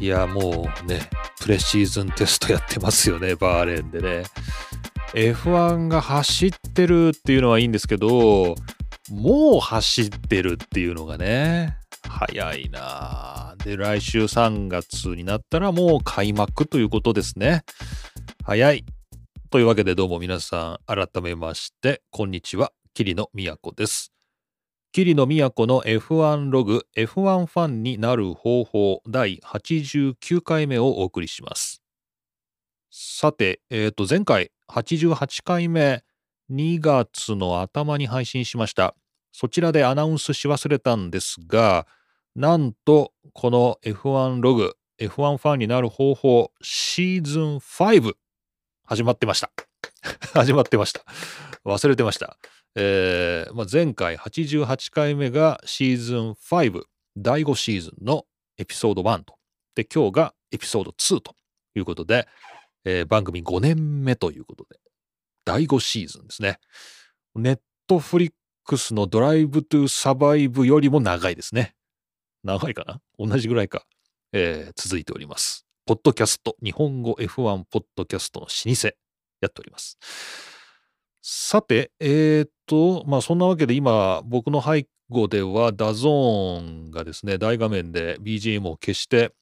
いや、もうね、プレシーズンテストやってますよね、バーレーンでね。F1 が走ってるっていうのはいいんですけど、もう走ってるっていうのがね、早いなで、来週3月になったらもう開幕ということですね。早い。というわけでどうも皆さん改めまして、こんにちは、桐野都です。桐野都の F1 ログ F1 ファンになる方法第89回目をお送りします。さて、え、ー、と前回88回目2月の頭に配信しました。そちらでアナウンスし忘れたんですが、なんとこの F1 ログ F1 ファンになる方法シーズン5始まってました。始まってました。忘れてました。えーまあ、前回88回目がシーズン5第5シーズンのエピソード1と。で今日がエピソード2ということで、えー、番組5年目ということで第5シーズンですね。ネットフリックスの Drive to Survive よりも長いですね。長いかな？同じぐらいか、えー、続いております。ポッドキャスト。日本語 F1 ポッドキャストの老舗。やっております。さて、えー、っと、まあそんなわけで今僕の背後では DAZN がですね、大画面で BGM を消して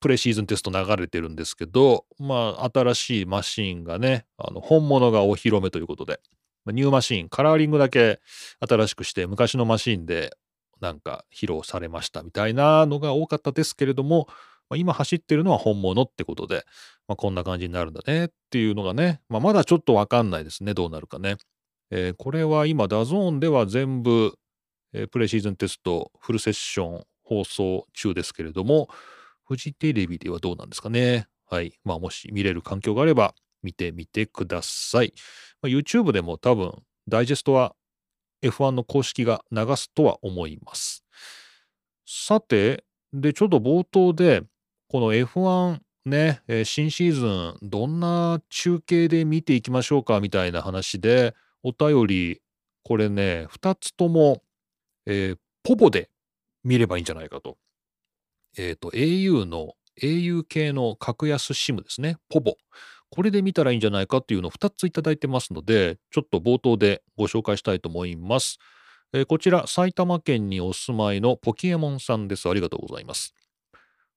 プレシーズンテスト流れてるんですけど、まあ新しいマシーンがね、あの本物がお披露目ということで、ニューマシーン、カラーリングだけ新しくして昔のマシーンでなんか披露されましたみたいなのが多かったですけれども、まあ、今走ってるのは本物ってことで、まあ、こんな感じになるんだねっていうのがね、まあ、まだちょっとわかんないですね、どうなるかね。えー、これは今、 DAZN では全部、えー、プレシーズンテストフルセッション放送中ですけれども、フジテレビではどうなんですかね。はい。まあ、もし見れる環境があれば見てみてください。まあ、YouTube でも多分、ダイジェストは F1 の公式が流すとは思います。さて、で、ちょっと冒頭で、この F1 ね、えー、新シーズンどんな中継で見ていきましょうかみたいな話でお便りこれね2つとも、えー、 povo で見ればいいんじゃないかと。えっ、ー、と au の au 系の格安 SIM ですね povo これで見たらいいんじゃないかっていうのを2ついただいてますのでちょっと冒頭でご紹介したいと思います。えー、こちら埼玉県にお住まいのポケモンさんです。ありがとうございます。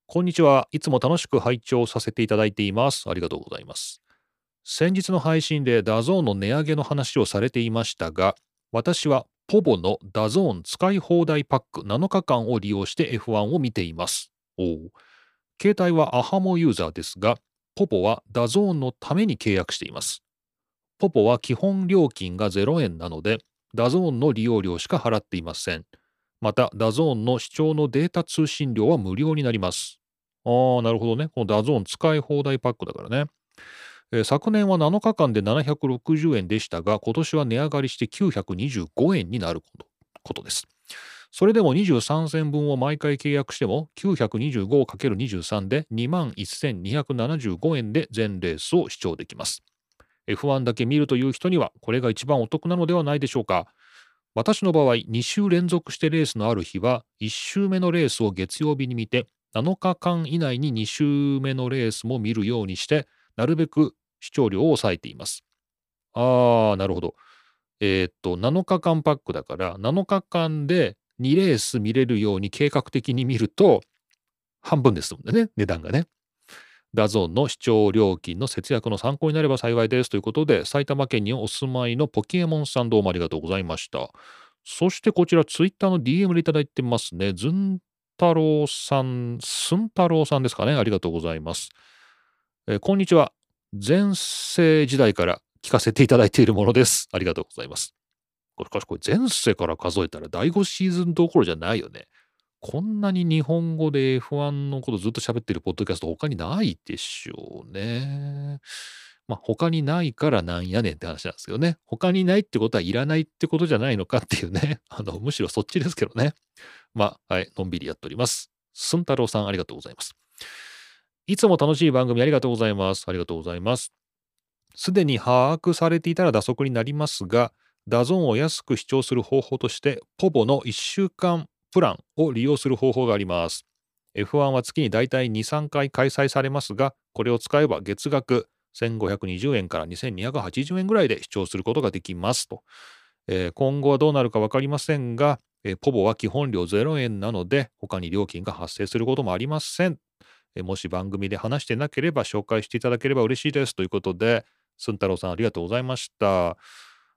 こんにちは。いつも楽しく拝聴させていただいています。ありがとうございます。先日の配信で DAZN の値上げの話をされていましたが、私は povo の DAZN 使い放題パック7日間を利用して F1 を見ています。お携帯は ahamo ユーザーですが、 povo は DAZN のために契約しています。 povo は基本料金が0円なので、 DAZN の利用料しか払っていません。また、 DAZN の視聴のデータ通信料は無料になります。ああ、なるほどね。この DAZN 使い放題パックだからね。えー、昨年は7日間で760円でしたが、今年は値上がりして925円になることです。それでも23戦分を毎回契約しても 925×23 で21,275円で全レースを視聴できます。F1 だけ見るという人にはこれが一番お得なのではないでしょうか。私の場合、2週連続してレースのある日は、1週目のレースを月曜日に見て、7日間以内に2週目のレースも見るようにして、なるべく視聴料を抑えています。あー、なるほど。えー、っと、7日間パックだから、7日間で2レース見れるように計画的に見ると、半分ですもんね、値段がね。 DAZN の視聴料金の節約の参考になれば幸いですということで、埼玉県にお住まいのポケモンさんどうもありがとうございました。そしてこちらツイッターの DM でいただいてますね。ずん太郎さん、すん太郎さんですかね。ありがとうございます。えー、こんにちは。前世時代から聞かせていただいているものです。ありがとうございます。しかしこれ前世から数えたら第5シーズンどころじゃないよね。こんなに日本語で F1 のことずっと喋ってるポッドキャスト他にないでしょうね。まあ他にないからなんやねんって話なんですけどね。他にないってことはいらないってことじゃないのかっていうね。あの、むしろそっちですけどね。まあ、はい、のんびりやっております。すん太郎さんありがとうございます。いつも楽しい番組ありがとうございます。ありがとうございます。すでに把握されていたら蛇足になりますが、 DAZN を安く視聴する方法として、 povo の1週間プランを利用する方法があります。F1 は月にだいたい2、3回開催されますが、これを使えば月額1520円から2280円ぐらいで視聴することができますと。えー、今後はどうなるか分かりませんが、えー、ポボは基本料0円なので、他に料金が発生することもありません。えー、もし番組で話してなければ紹介していただければ嬉しいですということで、すんたろうさんありがとうございました。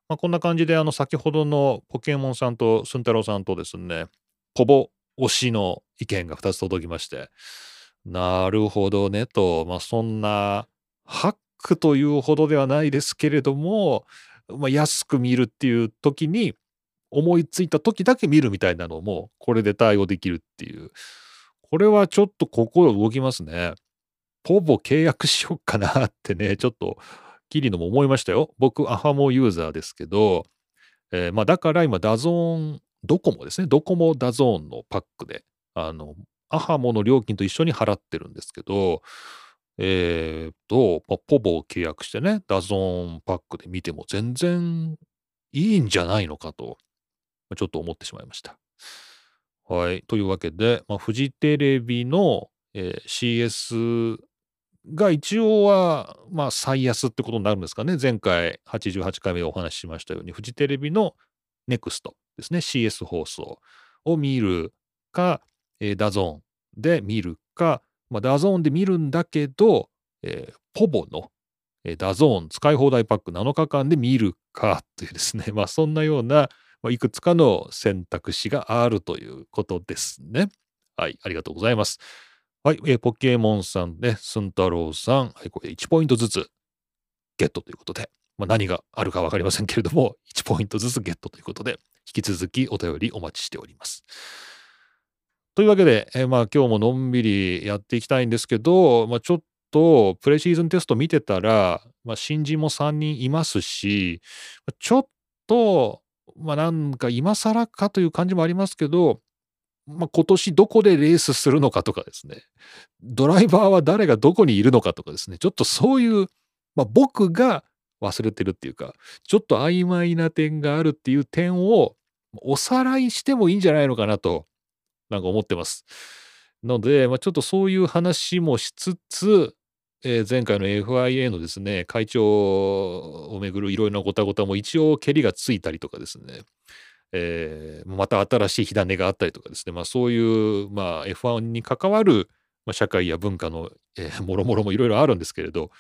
まあ、こんな感じで、あの、先ほどのポケモンさんとすんたろうさんとですね、ポボ推しの意見が2つ届きまして、なるほどねと、まあ、そんな、ハックというほどではないですけれども、まあ、安く見るっていう時に、思いついた時だけ見るみたいなのも、これで対応できるっていう。これはちょっと心動きますね。 povo 契約しよっかなってね、ちょっと、キリノも思いましたよ。僕、 ahamo ユーザーですけど、えー、まあだから今、 DAZN、ドコモですね。ドコモ DAZN のパックで、あの、 ahamo の料金と一緒に払ってるんですけど、えー、と、まあ、 povo を契約してね、 DAZN パックで見ても全然いいんじゃないのかと、ちょっと思ってしまいました。はい。というわけで、まあ、フジテレビの、えー、CS が一応は、まあ、最安ってことになるんですかね。前回88回目でお話ししましたように、フジテレビの NEXT ですね。CS 放送を見るか、えー、 DAZN で見るか、まあ、 DAZN で見るんだけど、えー、 povo の、えー、 DAZN 使い放題パック7日間で見るかというですね、まあ、そんなような、まあ、いくつかの選択肢があるということですね。はい、ありがとうございます。はい、えー、ポケモンさんね、スンタロウさん、はい、これ1ポイントずつゲットということで、まあ、何があるか分かりませんけれども、1ポイントずつゲットということで、引き続きお便りお待ちしております。というわけで、え、まあ今日ものんびりやっていきたいんですけど、まあ、ちょっとプレシーズンテスト見てたら、まあ、新人も3人いますし、ちょっと、まあなんか今更かという感じもありますけど、まあ、今年どこでレースするのかとかですね、ドライバーは誰がどこにいるのかとかですね、ちょっとそういう、まあ、僕が忘れてるっていうか、ちょっと曖昧な点があるっていう点をおさらいしてもいいんじゃないのかなとなんか思ってます。ので、まあ、ちょっとそういう話もしつつ、えー、前回の FIA のですね、会長をめぐるいろいろなごたごたも一応蹴りがついたりとかですね、えー、また新しい火種があったりとかですね、まあ、そういう、まあ、F1 に関わる、まあ、社会や文化の、えー、もろもろもいろいろあるんですけれど、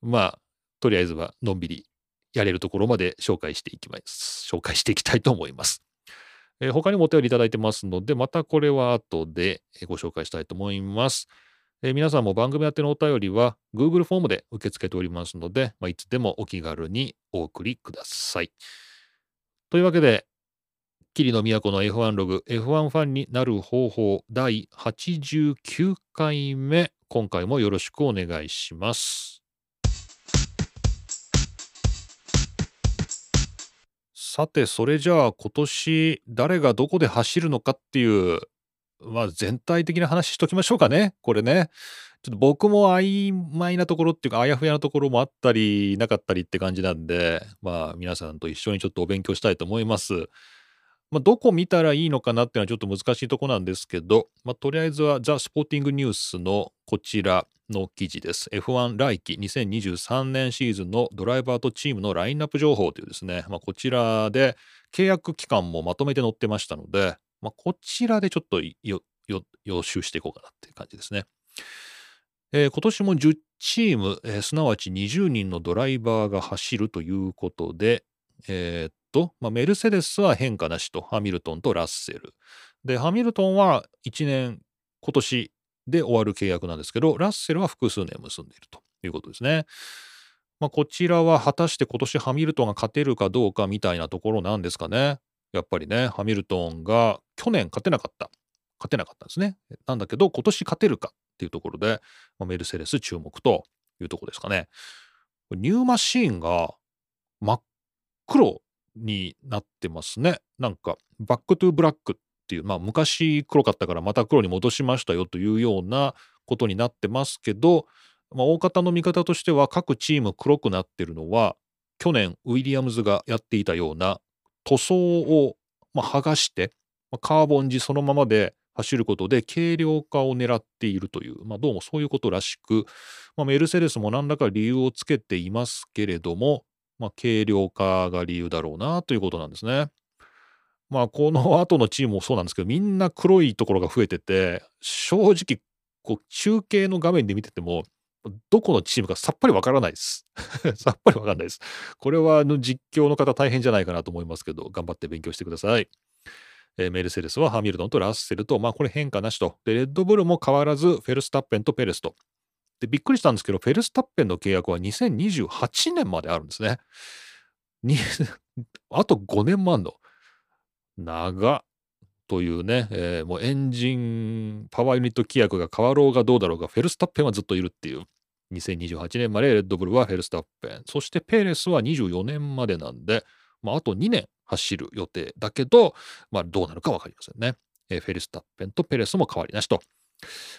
まあ、とりあえずはのんびりやれるところまで紹介していきます。紹介していきたいと思います。えー、他にもお便りいただいてますので、またこれは後でご紹介したいと思います。えー、皆さんも番組宛てのお便りは Google フォームで受け付けておりますので、まあ、いつでもお気軽にお送りください。というわけで、桐野都の F1 ログ F1 ファンになる方法第89回目、今回もよろしくお願いします。さて、それじゃあ今年誰がどこで走るのかっていう、まあ全体的な話しときましょうかね。これね。ちょっと僕も曖昧なところっていうか、あやふやなところもあったり、なかったりって感じなんで、まあ皆さんと一緒にちょっとお勉強したいと思います。まあ、どこ見たらいいのかなっていうのはちょっと難しいとこなんですけど、まあ、とりあえずはザ・スポーティングニュースのこちらの記事です。F1 来季2023年シーズンのドライバーとチームのラインナップ情報というですね、まあ、こちらで契約期間もまとめて載ってましたので、まあ、こちらでちょっと予習していこうかなっていう感じですね。えー、今年も10チーム、えー、すなわち20人のドライバーが走るということで、えー、と、まあ、メルセデスは変化なしと、ハミルトンとラッセル。で、ハミルトンは1年、今年で終わる契約なんですけど、ラッセルは複数年結んでいるということですね。まあ、こちらは果たして今年ハミルトンが勝てるかどうかみたいなところなんですかね。やっぱりね、ハミルトンが去年勝てなかった。勝てなかったんですね。なんだけど、今年勝てるかっていうところで、まあ、メルセデス注目というところですかね。ニューマシーンが真っ黒になってますね。なんか、 Back to Black っていう、まあ昔黒かったからまた黒に戻しましたよというようなことになってますけど、まあ、大方の見方としては各チーム黒くなってるのは去年ウィリアムズがやっていたような塗装を、まあ、剥がして、まあ、カーボン地そのままで走ることで軽量化を狙っているという、まあ、どうもそういうことらしく、まあ、メルセデスも何らか理由をつけていますけれども、まあ、軽量化が理由だろうなということなんですね。まあ、この 後のチームもそうなんですけど、みんな黒いところが増えてて、正直、こう、中継の画面で見てても、どこのチームかさっぱりわからないです。さっぱりわかんないです。これはあの実況の方大変じゃないかなと思いますけど、頑張って勉強してください。えー、メルセデスはハミルトンとラッセルと、まあこれ変化なしと。で、レッドブルも変わらず、フェルスタッペンとペレスと。で、びっくりしたんですけど、フェルスタッペンの契約は2028年まであるんですね。あと5年もあんの。長というね、えー、もうエンジン、パワーユニット規約が変わろうがどうだろうが、フェルスタッペンはずっといるっていう。2028年までレッドブルはフェルスタッペン。そしてペレスは24年までなんで、まあ、あと2年走る予定だけど、まあ、どうなるか分かりませんね。えー、フェルスタッペンとペレスも変わりなしと。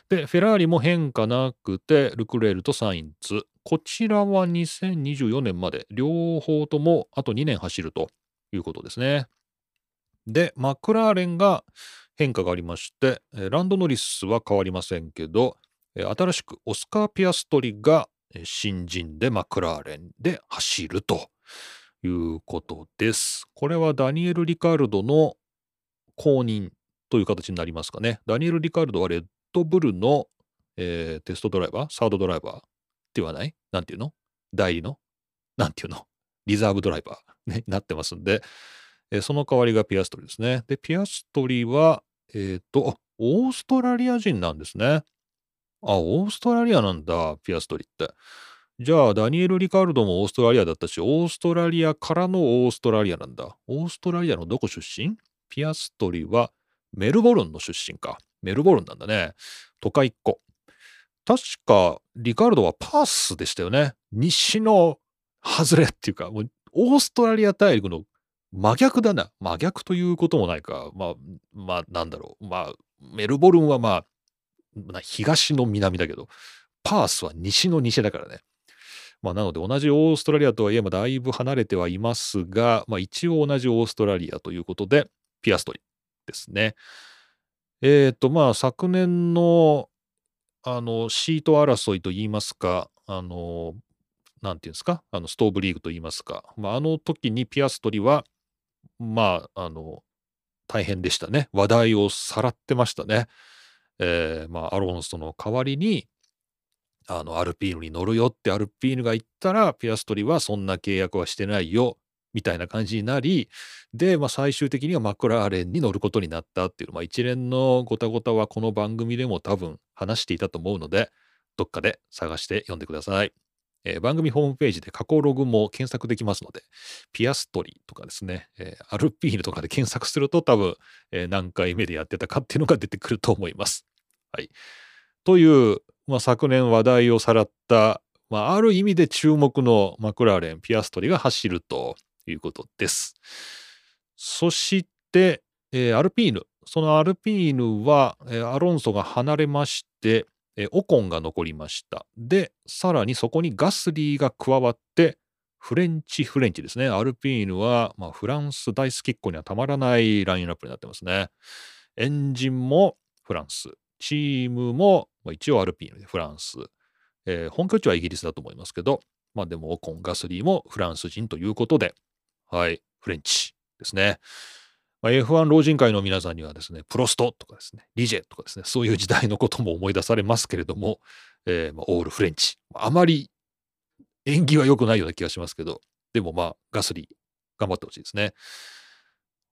で、フェラーリも変化なくて、ルクレールとサインツ。こちらは2024年まで、両方ともあと2年走るということですね。で、マクラーレンが変化がありまして、ランドノリスは変わりませんけど、新しくオスカー・ピアストリが新人でマクラーレンで走るということです。これはダニエル・リカルドの公認という形になりますかね。ダニエル・リカルドはレッドブルの、えー、テストドライバーサードドライバーって言わない？なんていうの？代理の？なんていうの？リザーブドライバー、ね、なってますんで、えー、その代わりがピアストリですね。で、ピアストリは、えっ、ー、と、オーストラリア人なんですね。あ、オーストラリアなんだ、ピアストリって。じゃあ、ダニエル・リカルドもオーストラリアだったし、オーストラリアからのオーストラリアなんだ。オーストラリアのどこ出身？ピアストリはメルボルンの出身か。メルボルンなんだね。都会っ子。確か、リカルドはパースでしたよね。西の外れっていうか、もうオーストラリア大陸の真逆だな。真逆ということもないか。まあ、まあ、なんだろう。まあ、メルボルンはまあ、東の南だけど、パースは西の西だからね。まあ、なので同じオーストラリアとはいえ、まだいぶ離れてはいますが、まあ、一応同じオーストラリアということで、ピアストリですね。えっ、ー、と、まあ、昨年の、あの、シート争いといいますか、あの、なんていうんですか、あの、ストーブリーグといいますか、まあ、あの時にピアストリは、まあ、あの、大変でしたね。話題をさらってましたね。えー、まあ、アロンソの代わりに、あの、アルピーヌに乗るよってアルピーヌが言ったら、ピアストリはそんな契約はしてないよ、みたいな感じになり、で、まあ、最終的にはマクラーレンに乗ることになったっていう、まあ、一連のごたごたはこの番組でも多分話していたと思うので、どっかで探して読んでください。えー、番組ホームページで過去ログも検索できますので、ピアストリーとかですね、えー、アルピーヌとかで検索すると多分、えー、何回目でやってたかっていうのが出てくると思います。はい。という、まあ、昨年話題をさらった、まあ、ある意味で注目のマクラーレン、ピアストリが走るということです。そして、えー、アルピーヌ。そのアルピーヌは、えー、アロンソが離れまして、えー、オコンが残りました。で、さらにそこにガスリーが加わって、フレンチ、フレンチですね。アルピーヌは、まあ、フランス大好きっ子にはたまらないラインナップになってますね。エンジンもフランス。チームも、まあ、一応アルピーヌでフランス。えー、本拠地はイギリスだと思いますけど、まあでもオコン、ガスリーもフランス人ということで、はい、フレンチですね。まあ、F1 老人会の皆さんにはですね、プロストとかですね、リジェとかですね、そういう時代のことも思い出されますけれども、えー、まあ、オールフレンチ。あまり縁起は良くないような気がしますけど、でもまあ、ガスリー、頑張ってほしいですね。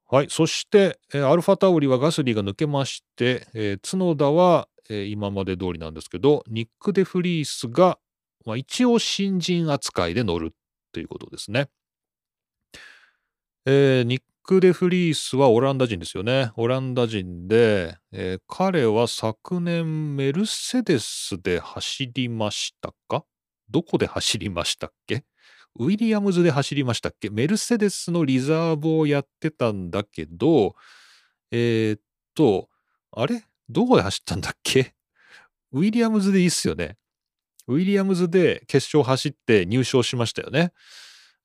はい。そして、えー、アルファタウリはガスリーが抜けまして、えー、角田は、えー、今まで通りなんですけど、ニック・デ・フリースが、まあ、一応新人扱いで乗るということですね。えー、ニック・デ・フリースはオランダ人ですよね。オランダ人で、えー、彼は昨年メルセデスで走りましたか？どこで走りましたっけ？ウィリアムズで走りましたっけ？メルセデスのリザーブをやってたんだけど、えー、っと、あれ？どこで走ったんだっけ？ウィリアムズでいいっすよね。ウィリアムズで決勝走って入賞しましたよね。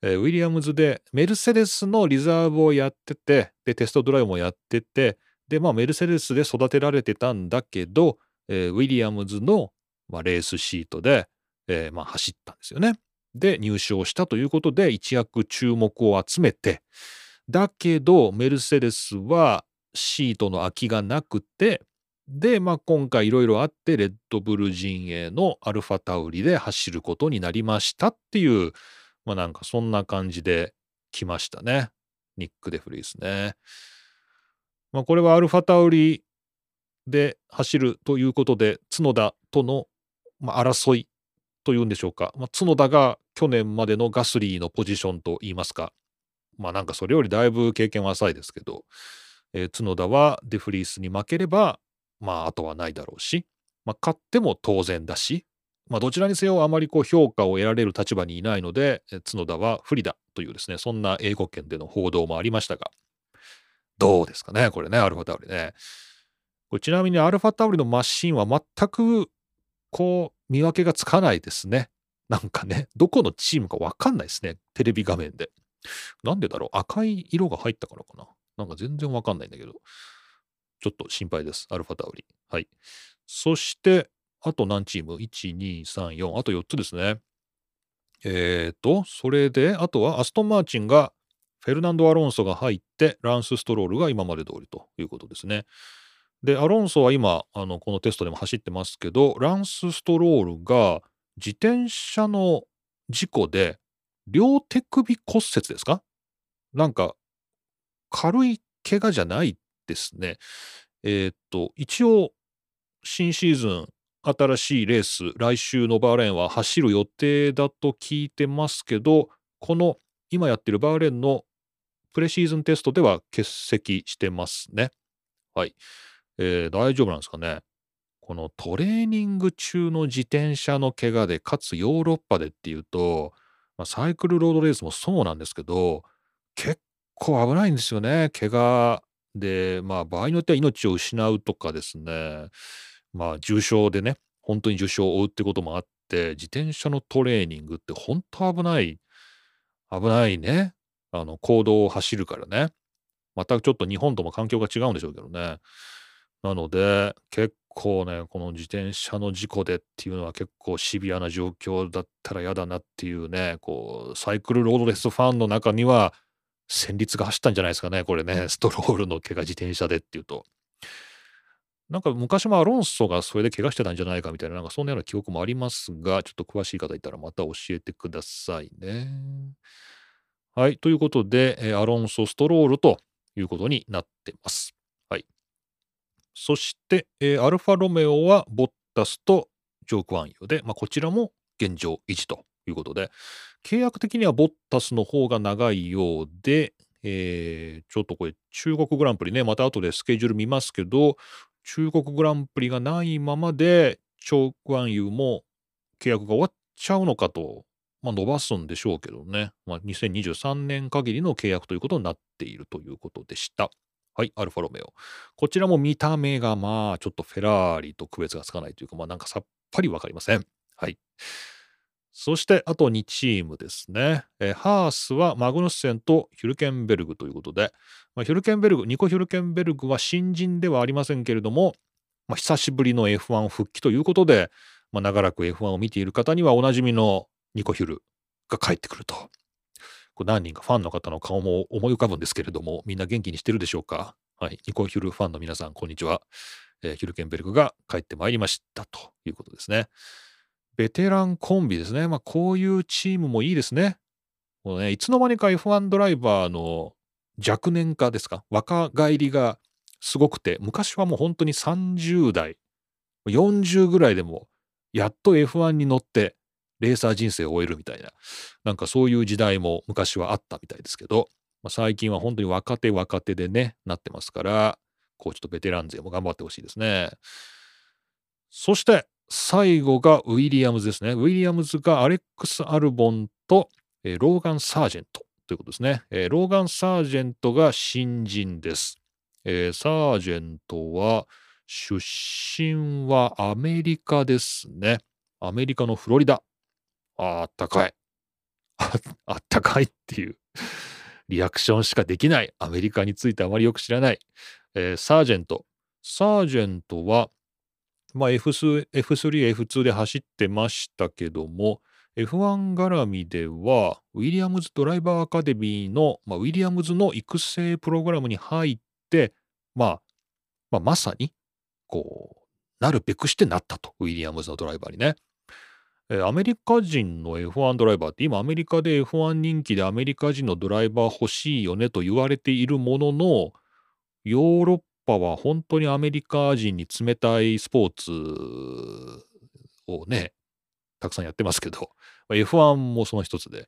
ウィリアムズでメルセデスのリザーブをやってて、で、テストドライブもやってて、で、まあ、メルセデスで育てられてたんだけど、えー、ウィリアムズの、まあ、レースシートで、えー、まあ、走ったんですよね。で、入賞したということで、一躍注目を集めて、だけど、メルセデスはシートの空きがなくて、で、まあ、今回いろいろあって、レッドブル陣営のアルファタウリで走ることになりましたっていう、まあ、なんかそんな感じで来ましたね。ニック・デフリースね。まあ、これはアルファタウリで走るということで、角田との、まあ、争いというんでしょうか。まあ、角田が去年までのガスリーのポジションといいますか。まあなんかそれよりだいぶ経験は浅いですけど、えー、角田はデフリースに負ければ、まああとはないだろうし、まあ勝っても当然だし、まあどちらにせよあまりこう評価を得られる立場にいないので、角田は不利だというですね、そんな英語圏での報道もありましたが、どうですかね、これね、アルファタウリね。これちなみにアルファタウリのマシンは全くこう見分けがつかないですね。なんかね、どこのチームかわかんないですね。テレビ画面で。なんでだろう赤い色が入ったからかななんか全然わかんないんだけど。ちょっと心配です。アルファタウリ。はい。そして、あと何チーム ?1、2、3、4。あと4つですね。えっ、ー、と、それで、あとはアストン・マーチンが、フェルナンド・アロンソが入って、ランス・ストロールが今まで通りということですね。で、アロンソは今、あの、このテストでも走ってますけど、ランス・ストロールが自転車の事故で両手首骨折ですか？なんか、軽い怪我じゃないですね。えー、と、一応、新シーズン、新しいレース、来週のバーレーンは走る予定だと聞いてますけど、この今やってるバーレーンのプレシーズンテストでは欠席してますね。はい。えー、大丈夫なんですかね。このトレーニング中の自転車の怪我で、かつヨーロッパでっていうと、まあ、サイクルロードレースもそうなんですけど、結構危ないんですよね。怪我で、まあ場合によっては命を失うとかですね、まあ重傷でね、本当に重傷を負うってこともあって、自転車のトレーニングって本当危ない、危ないね。あの、行動を走るからね。またちょっと日本とも環境が違うんでしょうけどね。なので、結構ね、この自転車の事故でっていうのは結構シビアな状況だったら嫌だなっていうね、こう、サイクルロードレスファンの中には、戦慄が走ったんじゃないですかね、これね、ストロールの怪我自転車でっていうと。なんか昔もアロンソがそれで怪我してたんじゃないかみたいな、なんかそんなような記憶もありますが、ちょっと詳しい方いたらまた教えてくださいね。はい。ということで、アロンソ、ストロールということになってます。はいそして、アルファロメオはボッタスとジョークワンユで、まあ、こちらも現状維持ということで、契約的にはボッタスの方が長いようで、えー、ちょっとこれ中国グランプリね、また後でスケジュール見ますけど、中国グランプリがないままで、チョークアンユーも契約が終わっちゃうのかと、まあ、伸ばすんでしょうけどね、まあ、2023年限りの契約ということになっているということでした。はい、アルファロメオ。こちらも見た目がまあちょっとフェラーリと区別がつかないというか、まあなんかさっぱりわかりません。はい。そしてあと2チームですね。えハースはマグヌッセンとヒュルケンベルグということで、まあ、ヒュルケンベルグ、ニコ・ヒュルケンベルグは新人ではありませんけれども、まあ、久しぶりの F1 復帰ということで、まあ、長らく F1 を見ている方にはおなじみのニコ・ヒュルが帰ってくると。こ何人かファンの方の顔も思い浮かぶんですけれども、みんな元気にしてるでしょうか？はい。ニコヒュルファンの皆さん、こんにちは。えー、ヒュルケンベルグが帰ってまいりましたということですね。ベテランコンビですね。まあ、こういうチームもいいですね。もうね、いつの間にか F1 ドライバーの若年化ですか？若返りがすごくて、昔はもう本当に30代、40ぐらいでも、やっと F1 に乗って、レーサー人生を終えるみたいな、なんかそういう時代も昔はあったみたいですけど、まあ、最近は本当に若手若手でね、なってますから、こうちょっとベテラン勢も頑張ってほしいですね。そして最後がウィリアムズですね。ウィリアムズがアレックス・アルボンと、えー、ローガン・サージェントということですね。えー、ローガン・サージェントが新人です。えー、サージェントは出身はアメリカですね。アメリカのフロリダ。あったかい。あったかいっていうリアクションしかできない。アメリカについてあまりよく知らない。えー、サージェント。サージェントは、まあ、F3、F3、F2 で走ってましたけども、F1 絡みでは、ウィリアムズドライバーアカデミーの、まあ、ウィリアムズの育成プログラムに入って、まあ、まあ、まさに、こう、なるべくしてなったと。ウィリアムズのドライバーにね。えアメリカ人の F1 ドライバーって今アメリカで F1 人気でアメリカ人のドライバー欲しいよねと言われているもののヨーロッパは本当にアメリカ人に冷たいスポーツをねたくさんやってますけど F1 もその一つで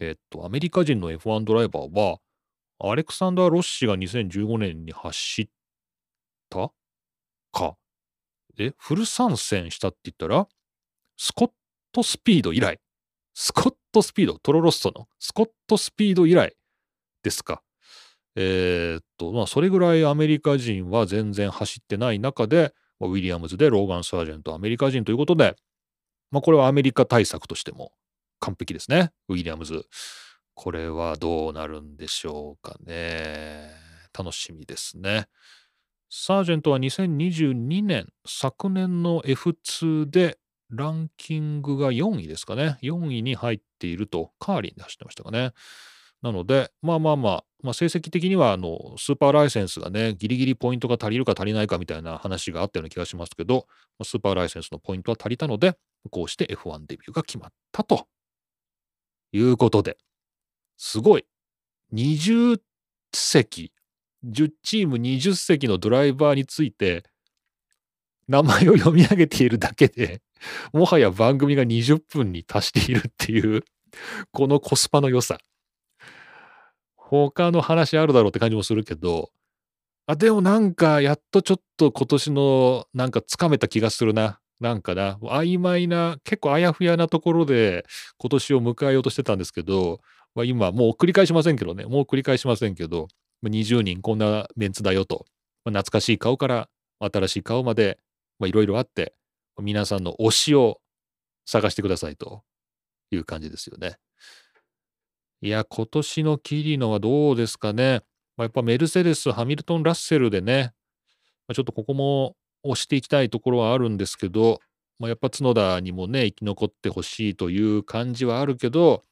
えっとアメリカ人の F1 ドライバーはアレクサンダー・ロッシが2015年に走ったか？でフル参戦したって言ったらスコットスピード以来、スコットスピード、トロロッソのスコットスピード以来ですか。えー、っと、まあ、それぐらいアメリカ人は全然走ってない中で、ウィリアムズでローガン・サージェント、アメリカ人ということで、まあ、これはアメリカ対策としても完璧ですね。ウィリアムズ。これはどうなるんでしょうかね。楽しみですね。サージェントは2022年、昨年の F2 でランキングが4位ですかね。4位に入っていると、カーリンで走ってましたかね。なので、まあまあまあ、まあ、成績的にはあのスーパーライセンスがね、ギリギリポイントが足りるか足りないかみたいな話があったような気がしますけど、スーパーライセンスのポイントは足りたので、こうして F1 デビューが決まったということで、すごい。20席、10チーム20席のドライバーについて、名前を読み上げているだけで、もはや番組が20分に達しているっていう、このコスパの良さ。他の話あるだろうって感じもするけど、あ、でもなんか、やっとちょっと今年のなんかつかめた気がするな。なんかな、曖昧な、結構あやふやなところで今年を迎えようとしてたんですけど、まあ、今もう繰り返しませんけどね、もう繰り返しませんけど、20人こんなメンツだよと、まあ、懐かしい顔から新しい顔まで、いろいろあって、皆さんの推しを探してくださいという感じですよね。いや、今年のキリノはどうですかね。まあ、やっぱメルセデス、ハミルトン、ラッセルでね、まあ、ちょっとここも押していきたいところはあるんですけど、まあ、やっぱ角田にもね、生き残ってほしいという感じはあるけど、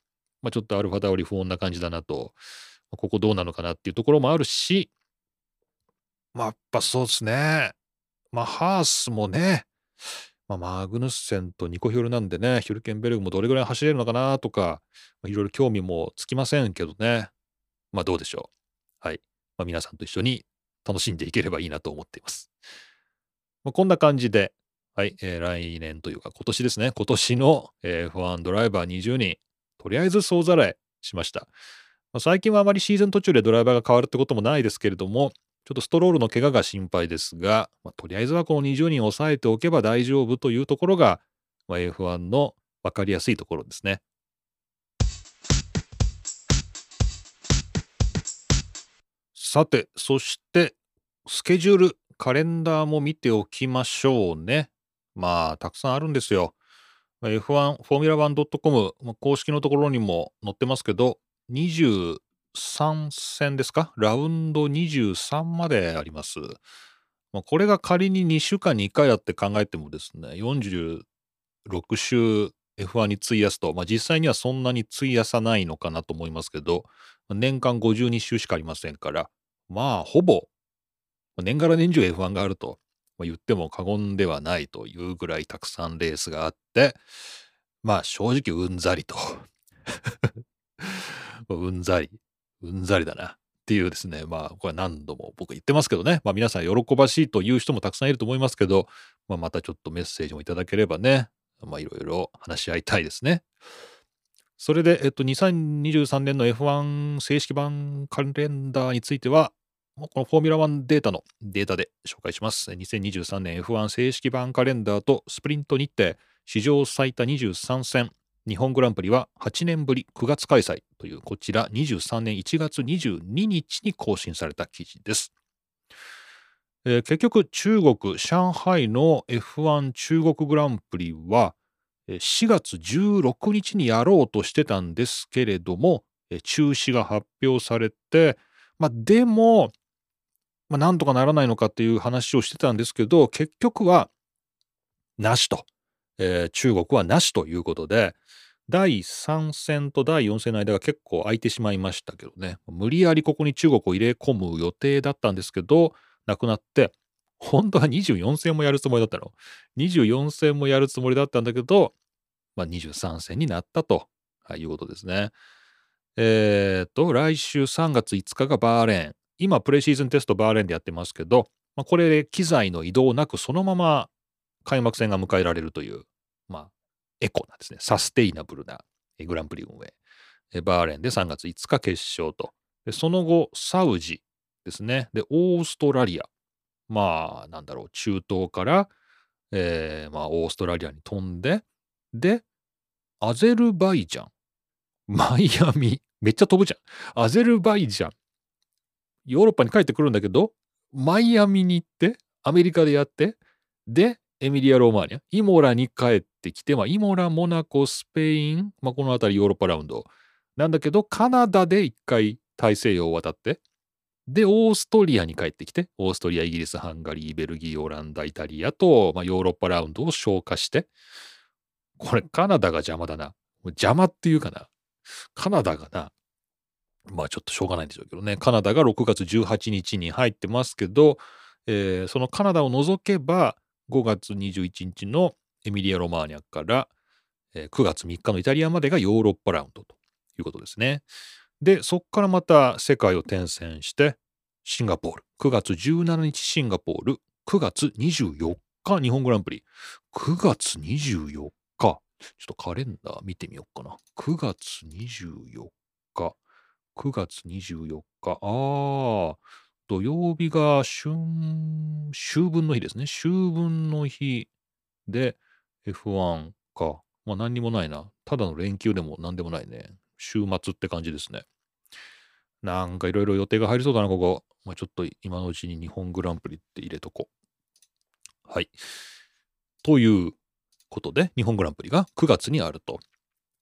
まあ、ちょっとアルファダオリ不穏な感じだなと、まあ、ここどうなのかなっていうところもあるし、まあ、やっぱそうですね。まあ、ハースもね、まあ、マグヌッセンとニコヒョルなんでね、ヒュルケンベルグもどれぐらい走れるのかなとか、いろいろ興味もつきませんけどね。まあどうでしょう。はい。まあ、皆さんと一緒に楽しんでいければいいなと思っています。まあ、こんな感じで、はい、えー、来年というか今年ですね、今年の、えー、F1 ドライバー20人、とりあえず総ざらいしました。まあ、最近はあまりシーズン途中でドライバーが変わるってこともないですけれども、ちょっとストロールの怪我が心配ですが、まあ、とりあえずはこの20人抑えておけば大丈夫というところが、まあ、F1 の分かりやすいところですね。さて、そしてスケジュール、カレンダーも見ておきましょうね。まあ、たくさんあるんですよ。F1、フォーミュラ 1.com、公式のところにも載ってますけど、3戦ですか？ラウンド23まであります。まあ、これが仮に2週間に1回だって考えてもですね、46週 F1 に費やすと、まあ、実際にはそんなに費やさないのかなと思いますけど、年間52週しかありませんから、まあ、ほぼ、年がら年中 F1 があると、言っても過言ではないというぐらいたくさんレースがあって、まあ、正直うんざりと。うんざり。うんざりだなっていうですね、まあ、これ何度も僕言ってますけどね、まあ皆さん喜ばしいという人もたくさんいると思いますけど、まあ、またちょっとメッセージもいただければね、まあいろいろ話し合いたいですね。それで、えっと、2023年の F1 正式版カレンダーについては、このフォーミュラ1データのデータで紹介します。2023年 F1 正式版カレンダーとスプリント日程、史上最多23戦、日本グランプリは8年ぶり9月開催というこちら23年1月22日に更新された記事です。えー、結局中国上海の F1 中国グランプリは4月16日にやろうとしてたんですけれども中止が発表されて、まあ、でも、まあ、なんとかならないのかっていう話をしてたんですけど、結局は、なしと、えー、中国はなしということで、第3戦と第4戦の間が結構空いてしまいましたけどね、無理やりここに中国を入れ込む予定だったんですけど、なくなって、本当は24戦もやるつもりだったの。24戦もやるつもりだったんだけど、まあ、23戦になったということですね。えっ、と、来週3月5日がバーレーン。今、プレシーズンテストバーレーンでやってますけど、まあ、これで機材の移動なくそのまま開幕戦が迎えられるという、まあ、エコなですね、サステイナブルなグランプリ運営。バーレンで3月5日決勝と。その後、サウジですね。で、オーストラリア。まあ、なんだろう、中東から、えー、まあ、オーストラリアに飛んで、で、アゼルバイジャン。マイアミ。めっちゃ飛ぶじゃん。アゼルバイジャン。ヨーロッパに帰ってくるんだけど、マイアミに行って、アメリカでやって、で、エミリア・ローマーニャ、イモラに帰ってきて、まあ、イモラ、モナコ、スペイン、まあ、この辺りヨーロッパラウンドなんだけど、カナダで一回大西洋を渡って、で、オーストリアに帰ってきて、オーストリア、イギリス、ハンガリー、ベルギー、オランダ、イタリアと、まあ、ヨーロッパラウンドを消化して、これカナダが邪魔だな。邪魔っていうかな。カナダがな、まあちょっとしょうがないんでしょうけどね。カナダが6月18日に入ってますけど、えー、そのカナダを除けば、5月21日のエミリア・ロマーニャから、え、9月3日のイタリアまでがヨーロッパラウンドということですね。で、そこからまた世界を転戦して、シンガポール。9月17日シンガポール。9月24日日本グランプリ。9月24日。ちょっとカレンダー見てみようかな。9月24日。9月24日。ああ、土曜日が春、秋分の日ですね。秋分の日で F1 か。まあ何にもないな。ただの連休でも何でもないね。週末って感じですね。なんかいろいろ予定が入りそうだな、ここ。まあ、ちょっと今のうちに日本グランプリって入れとこう。はい。ということで、日本グランプリが9月にあると。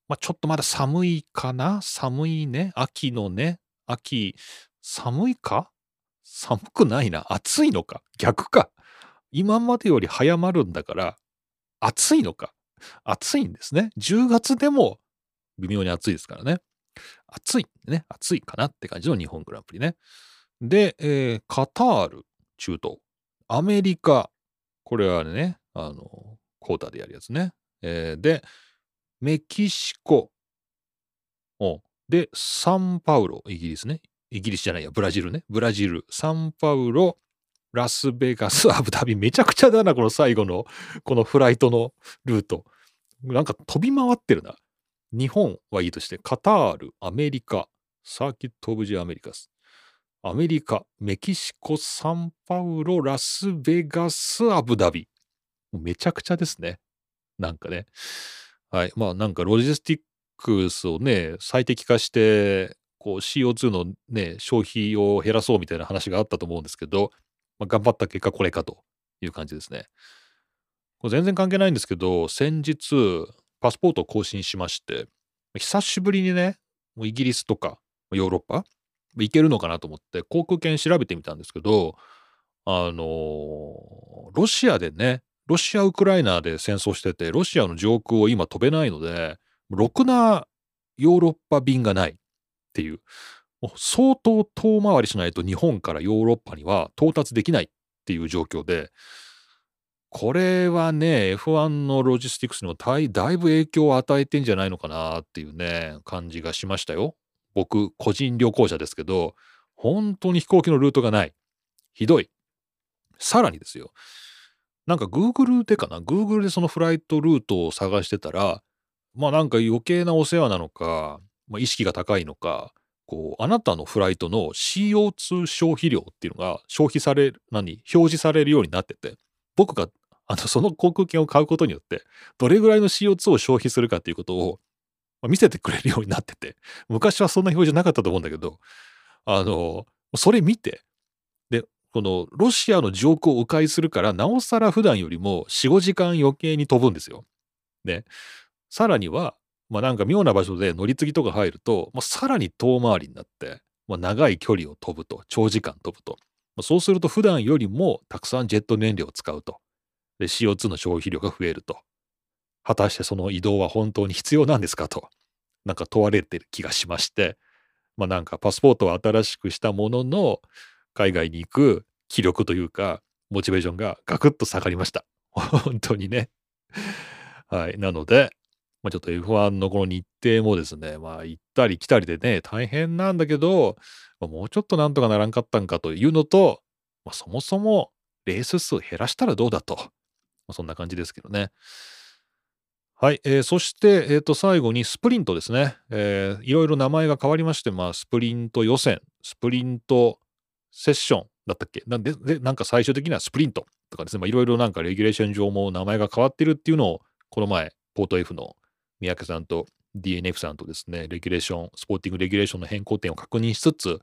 まあ、ちょっとまだ寒いかな寒いね。秋のね。秋、寒いか？寒くないな？暑いのか？逆か？今までより早まるんだから、暑いのか？暑いんですね。10月でも微妙に暑いですからね。暑い。ね。暑いかなって感じの日本グランプリね。で、えー、カタール、中東。アメリカ。これはね、あの、コータでやるやつね。えー、で、メキシコ。で、サンパウロ、イギリスね。イギリスじゃないや、ブラジルね。ブラジル、サンパウロ、ラスベガス、アブダビ。めちゃくちゃだな、この最後の、このフライトのルート。なんか飛び回ってるな。日本はいいとして、カタール、アメリカ、サーキット・オブ・ジ・アメリカス。アメリカ、メキシコ、サンパウロ、ラスベガス、アブダビ。めちゃくちゃですね。なんかね。はい。まあなんかロジスティックスをね、最適化して、こう CO2 のね、消費を減らそうみたいな話があったと思うんですけど、まあ、頑張った結果これかという感じですね。これ全然関係ないんですけど、先日、パスポートを更新しまして、久しぶりにね、もうイギリスとかヨーロッパ行けるのかなと思って航空券調べてみたんですけど、あのー、ロシアでね、ロシア・ウクライナで戦争してて、ロシアの上空を今飛べないので、ろくなヨーロッパ便がない。っていう、相当遠回りしないと日本からヨーロッパには到達できないっていう状況で、これはね、F1 のロジスティクスにもだいぶ影響を与えてんじゃないのかなっていうね、感じがしましたよ。僕、個人旅行者ですけど、本当に飛行機のルートがない。ひどい。さらにですよ。なんか Google でかな ?Google でそのフライトルートを探してたら、まあなんか余計なお世話なのか、まあ、意識が高いのか、こう、あなたのフライトの CO2 消費量っていうのが消費され、何、表示されるようになってて、僕があのその航空券を買うことによって、どれぐらいの CO2 を消費するかっていうことを、まあ、見せてくれるようになってて、昔はそんな表示なかったと思うんだけど、あの、それ見て、で、このロシアの上空を迂回するから、なおさら普段よりも4、5時間余計に飛ぶんですよ。ね。さらには、まあなんか妙な場所で乗り継ぎとか入ると、まあ、さらに遠回りになって、まあ、長い距離を飛ぶと、長時間飛ぶと。まあ、そうすると普段よりもたくさんジェット燃料を使うと。で、CO2 の消費量が増えると。果たしてその移動は本当に必要なんですかと、なんか問われてる気がしまして、まあなんかパスポートを新しくしたものの、海外に行く気力というか、モチベーションがガクッと下がりました。本当にね。はい。なので、まあ、ちょっと F1 のこの日程もですね、まあ行ったり来たりでね、大変なんだけど、まあ、もうちょっとなんとかならんかったんかというのと、まあ、そもそもレース数減らしたらどうだと。まあ、そんな感じですけどね。はい、えー、そして、えー、と最後にスプリントですね、えー。いろいろ名前が変わりまして、まあ、スプリント予選、スプリントセッションだったっけ？なんでで、なんか最終的にはスプリントとかですね、いろいろなんかレギュレーション上も名前が変わってるっていうのを、この前、ポート F の三宅さんと DNF さんとですね、レギュレーション、スポーティングレギュレーションの変更点を確認しつつ、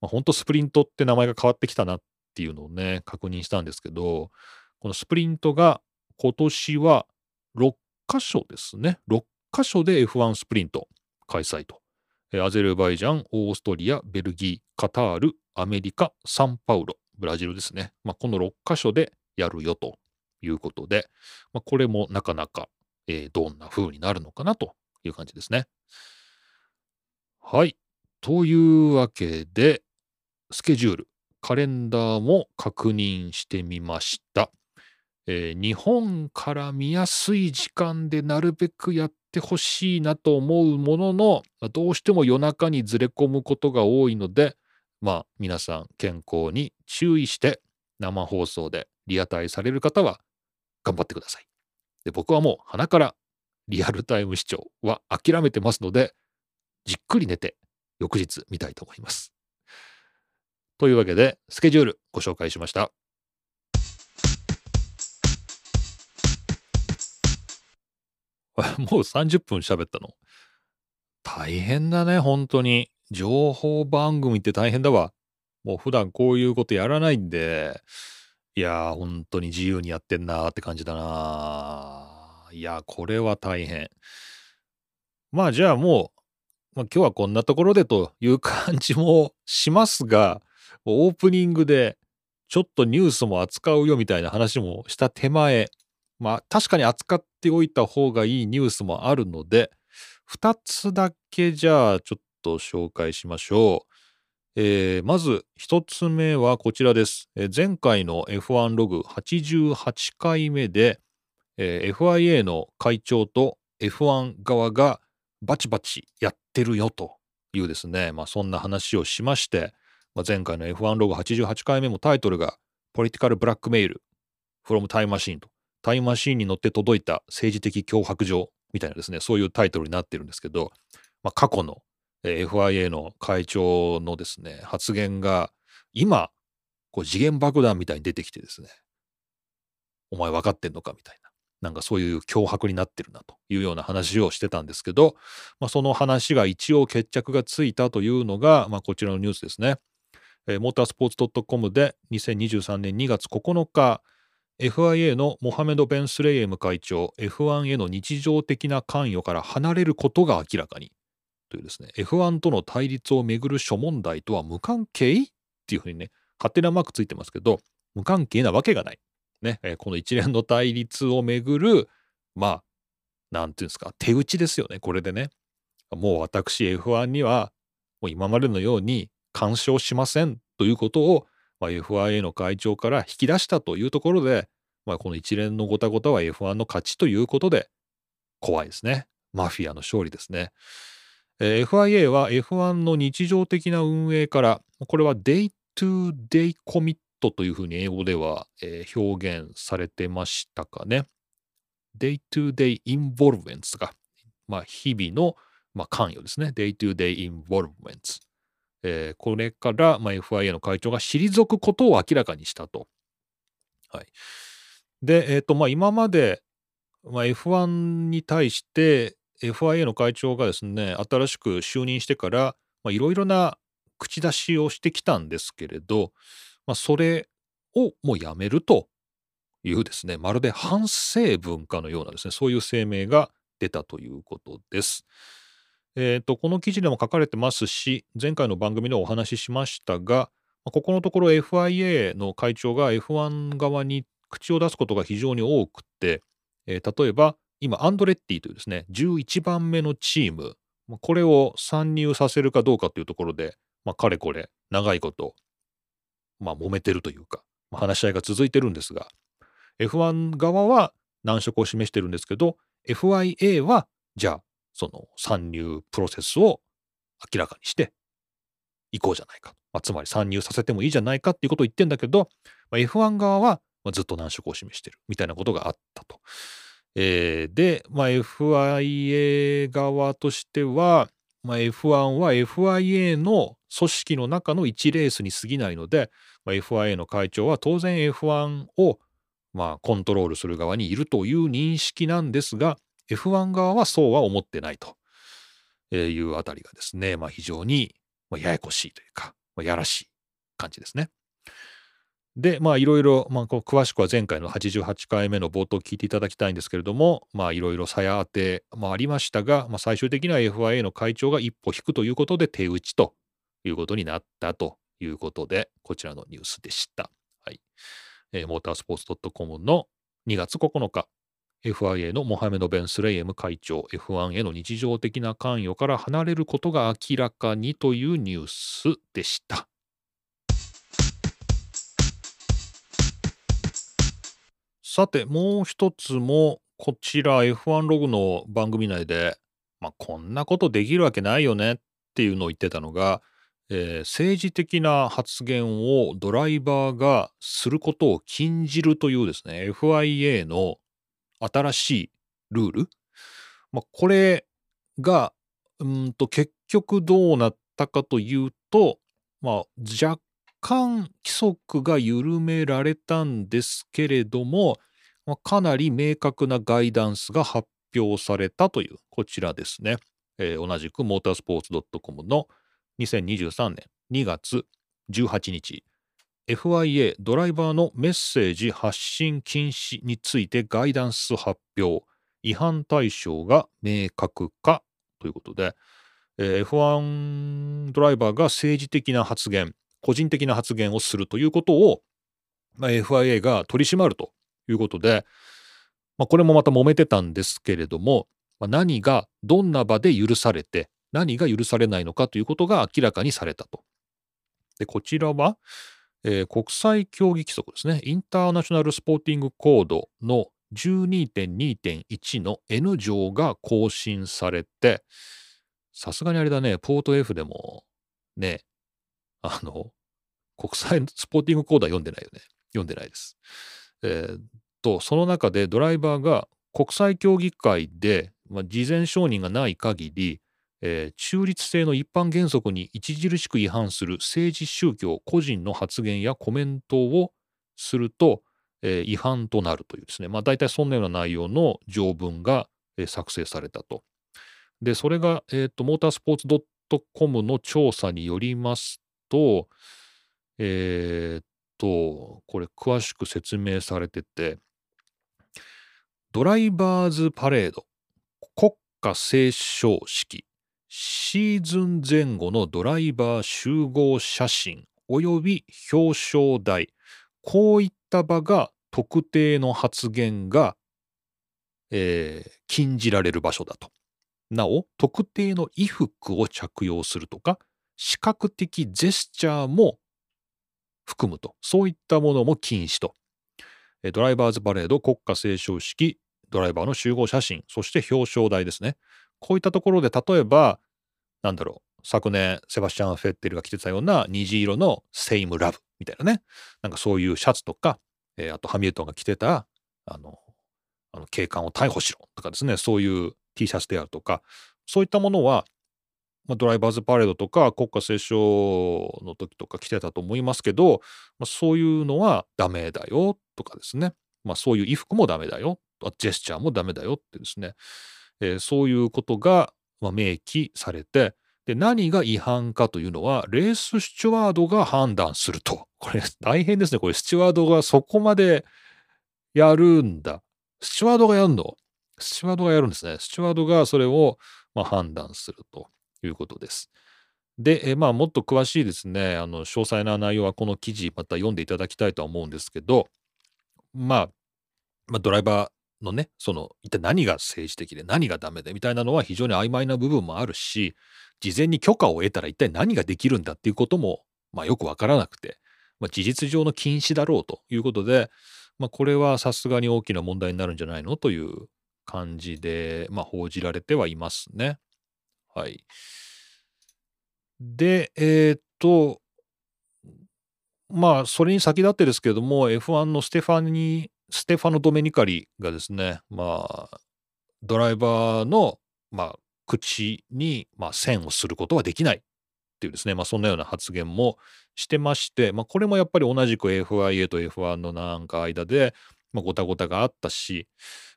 まあ、本当スプリントって名前が変わってきたなっていうのをね、確認したんですけど、このスプリントが今年は6箇所ですね。6箇所で F1 スプリント開催と。アゼルバイジャン、オーストリア、ベルギー、カタール、アメリカ、サンパウロ、ブラジルですね。まあ、この6箇所でやるよということで、まあ、これもなかなか、えー、どんな風になるのかなという感じですね。はい。というわけで、スケジュール、カレンダーも確認してみました。えー、日本から見やすい時間でなるべくやってほしいなと思うものの、どうしても夜中にずれ込むことが多いので、まあ皆さん健康に注意して生放送でリアタイされる方は頑張ってください。で僕はもう鼻からリアルタイム視聴は諦めてますので、じっくり寝て翌日見たいと思います。というわけで、スケジュールご紹介しました。もう30分喋ったの？大変だね、本当に。情報番組って大変だわ。もう普段こういうことやらないんで、いやー、本当に自由にやってんなーって感じだな。いや、これは大変。まあじゃあもう、まあ、今日はこんなところでという感じもしますが、オープニングでちょっとニュースも扱うよみたいな話もした手前、まあ確かに扱っておいた方がいいニュースもあるので、2つだけじゃあちょっと紹介しましょう。えー、まず1つ目はこちらです。えー、前回の F1 ログ88回目で、えー、FIA の会長と F1 側がバチバチやってるよというですね、まあ、そんな話をしまして、まあ、前回の F1 ログ88回目もタイトルがポリティカルブラックメール from タイムマシーンとタイムマシーンに乗って届いた政治的脅迫状みたいなですね、そういうタイトルになってるんですけど、まあ、過去の FIA の会長のですね、発言が今、こう次元爆弾みたいに出てきてですね、お前分かってんのかみたいな。なんかそういう脅迫になってるなというような話をしてたんですけど、まあ、その話が一応決着がついたというのが、まあ、こちらのニュースですね。えー、モータースポーツ .com で2023年2月9日、FIA のモハメド・ベン・スレイエム会長、F1 への日常的な関与から離れることが明らかに。というですね、F1 との対立をめぐる諸問題とは無関係？っていうふうにね、勝手なマークついてますけど、無関係なわけがない。ね、えー、この一連の対立をめぐる、まあ、なんていうんですか、手打ちですよね、これでね。もう私 F1 には、もう今までのように干渉しませんということをまあ、FIA の会長から引き出したというところで、まあ、この一連のごたごたは F1 の勝ちということで、怖いですね。マフィアの勝利ですね。FIA は F1 の日常的な運営から、これは Day to Day Commit というふうに英語では、表現されてましたかね。Day to Day Involvements が、まあ、日々の、まあ、関与ですね。Day to Day Involvements。えー、これから、まあ、FIA の会長が退くことを明らかにしたと。はい、で、えーとまあ、今まで、まあ、F1 に対して FIA の会長がですね新しく就任してからいろいろな口出しをしてきたんですけれど、まあ、それをもうやめるというですねまるで反省文化のようなですねそういう声明が出たということです。え、ー、と、この記事でも書かれてますし、前回の番組でお話ししましたが、ここのところ FIA の会長が F1 側に口を出すことが非常に多くて、えー、例えば今アンドレッティというですね11番目のチームこれを参入させるかどうかというところで、まあ、かれこれ長いこと、まあ、揉めてるというか、まあ、話し合いが続いてるんですが F1 側は難色を示してるんですけど FIA はじゃあその参入プロセスを明らかにしていこうじゃないか、まあ、つまり参入させてもいいじゃないかっていうことを言ってんだけど、まあ、F1 側はずっと難色を示してるみたいなことがあったと。えー、で、まあ、FIA 側としては、まあ、F1 は FIA の組織の中の1レースに過ぎないので、まあ、FIA の会長は当然 F1 をまあコントロールする側にいるという認識なんですが F1 側はそうは思ってないというあたりがですね、まあ、非常にややこしいというか、まあ、やらしい感じですね。で、まあいろいろ、まあ、詳しくは前回の88回目の冒頭聞いていただきたいんですけれども、まあいろいろさや当てもありましたが、まあ、最終的には FIA の会長が一歩引くということで手打ちということになったということで、こちらのニュースでした。はい。えー、モータースポーツ .com の2月9日、FIA のモハメド・ベン・スレイエム会長、F1 への日常的な関与から離れることが明らかにというニュースでした。さて、もう一つも、こちら F1 ログの番組内で、まあ、こんなことできるわけないよねっていうのを言ってたのが、えー、政治的な発言をドライバーがすることを禁じるというですね、FIA の新しいルール。まあ、これが、うんと結局どうなったかというと、まあ、若干規則が緩められたんですけれども、まあ、かなり明確なガイダンスが発表されたという、こちらですね。えー、同じくモータースポーツ .com の2023年2月18日、FIA ドライバーのメッセージ発信禁止についてガイダンス発表、違反対象が明確化ということで、えー、F1 ドライバーが政治的な発言、個人的な発言をするということを、まあ、FIA が取り締まるということで、まあ、これもまた揉めてたんですけれども、まあ、何がどんな場で許されて何が許されないのかということが明らかにされたと。でこちらは、えー、国際競技規則ですねインターナショナルスポーティングコードの12.2.1の N 条が更新されてさすがにあれだねポート F でもねあの国際スポーティングコードは読んでないよね読んでないです。えー、とその中でドライバーが国際競技会で、まあ、事前承認がない限り、えー、中立性の一般原則に著しく違反する政治宗教個人の発言やコメントをすると、えー、違反となるというですね、まあ、大体そんなような内容の条文が、えー、作成されたと。でそれが、えーと、モータースポーツ .com の調査によりますと、えー、と、これ詳しく説明されてて、ドライバーズパレード、国家斉唱式、シーズン前後のドライバー集合写真及び表彰台、こういった場が特定の発言が、えー、禁じられる場所だと。なお、特定の衣服を着用するとか、視覚的ジェスチャーも含むと。そういったものも禁止と。ドライバーズパレード、国家斉唱式、ドライバーの集合写真、そして表彰台ですね。こういったところで、例えば、なんだろう、昨年、セバスチャン・フェッテルが着てたような虹色のセイム・ラブみたいなね。なんかそういうシャツとか、えー、あとハミルトンが着てた、あの、あの警官を逮捕しろとかですね、そういう T シャツであるとか、そういったものは、まあ、ドライバーズパレードとか国家斉唱の時とか来てたと思いますけど、まあ、そういうのはダメだよとかですね、まあ、そういう衣服もダメだよジェスチャーもダメだよってですね、えー、そういうことが、ま、明記されてで何が違反かというのはレーススチュワードが判断すると。これ 大変ですね。これスチュワードがそこまでやるんだ。スチュワードがやるの？スチュワードがやるんですね。スチュワードがそれを、ま、判断すると。いうことです。で、えまあ、もっと詳しいですね、あの詳細な内容はこの記事、また読んでいただきたいとは思うんですけど、まあ、まあ、ドライバーのね、その一体何が政治的で何がダメでみたいなのは非常に曖昧な部分もあるし、事前に許可を得たら一体何ができるんだっていうことも、まあ、よくわからなくて、まあ、事実上の禁止だろうということで、まあ、これはさすがに大きな問題になるんじゃないの？という感じで、まあ、報じられてはいますね。はい。で、えっ、と、まあ、それに先立ってですけども、F1 のステファニステファノ・ドメニカリがですね、まあ、ドライバーの、まあ、口に、まあ、線をすることはできないっていうですね、まあ、そんなような発言もしてまして、まあ、これもやっぱり同じく FIA と F1 のなんか間で、まあ、ごたごたがあったし、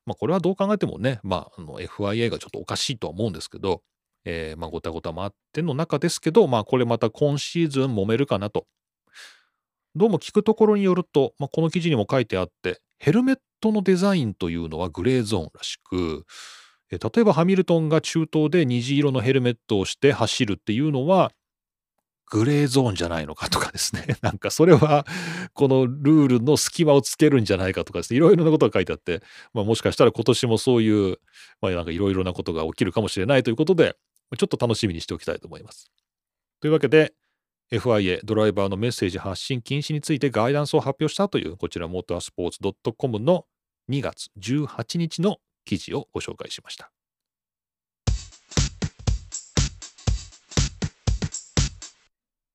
まあ、これはどう考えてもね、まあ、あの FIA がちょっとおかしいとは思うんですけど、えー、まあ、ごたごたもあっての中ですけど、まあ、これまた今シーズン揉めるかなと。どうも聞くところによると、まあ、この記事にも書いてあって、ヘルメットのデザインというのはグレーゾーンらしく、えー、例えばハミルトンが中東で虹色のヘルメットをして走るっていうのは、グレーゾーンじゃないのかとかですね。なんかそれは、このルールの隙間をつけるんじゃないかとかですね。いろいろなことが書いてあって、まあ、もしかしたら今年もそういう、まあ、なんかいろいろなことが起きるかもしれないということで、ちょっと楽しみにしておきたいと思います。というわけで、FIA ドライバーのメッセージ発信禁止についてガイダンスを発表したという、こちらモータースポーツ .com の2月18日の記事をご紹介しました。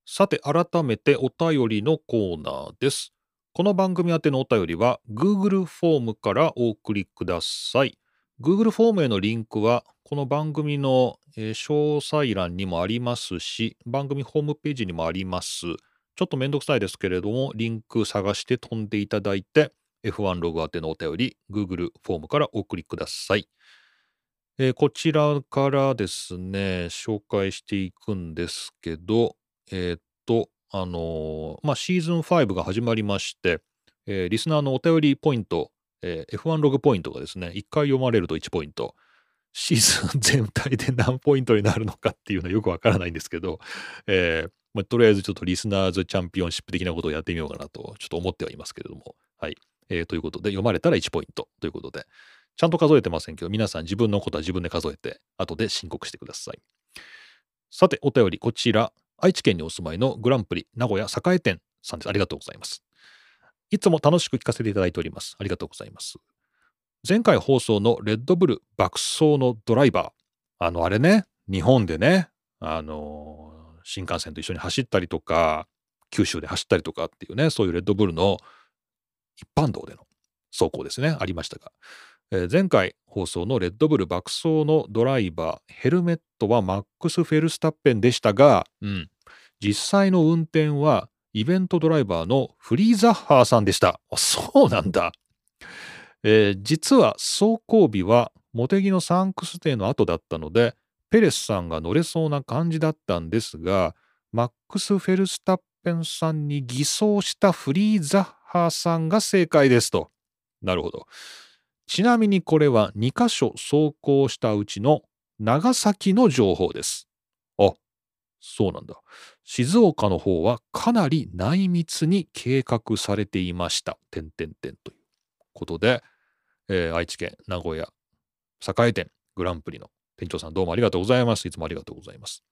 さて、改めてお便りのコーナーです。この番組宛てのお便りは Google フォームからお送りください。Google フォームへのリンクはこの番組の、詳細欄にもありますし、番組ホームページにもあります。ちょっとめんどくさいですけれども、リンク探して飛んでいただいて、F1 ログ宛てのお便り、Google フォームからお送りください。えー、こちらからですね、紹介していくんですけど、えー、っと、あのー、まあ、シーズン5が始まりまして、えー、リスナーのお便りポイント、えー、F1 ログポイントがですね、1回読まれると1ポイント、シーズン全体で何ポイントになるのかっていうのはよくわからないんですけど、えーまあ、とりあえずちょっとリスナーズチャンピオンシップ的なことをやってみようかなとちょっと思ってはいますけれども。はい。えー、ということで、読まれたら1ポイントということで、ちゃんと数えてませんけど、皆さん自分のことは自分で数えて、後で申告してください。さて、お便り、こちら、愛知県にお住まいのグランプリ名古屋栄店さんです。ありがとうございます。いつも楽しく聞かせていただいております。ありがとうございます。前回放送のレッドブル爆走のドライバー。あの、あれね、日本でね、あの、新幹線と一緒に走ったりとか、九州で走ったりとかっていうね、そういうレッドブルの一般道での走行ですね、ありましたが、えー、前回放送のレッドブル爆走のドライバー、ヘルメットはマックス・フェルスタッペンでしたが、うん、実際の運転はイベントドライバーのフリーザッハーさんでした。そうなんだ。えー、実は走行日は茂木のサンクスデーの後だったので、ペレスさんが乗れそうな感じだったんですが、マックス・フェルスタッペンさんに偽装したフリーザッハーさんが正解ですと。なるほど。ちなみにこれは2箇所走行したうちの長崎の情報です。あ、そうなんだ。静岡の方はかなり内密に計画されていました。点々点ということで、えー、愛知県名古屋栄店グランプリの店長さんどうもありがとうございます。いつもありがとうございます。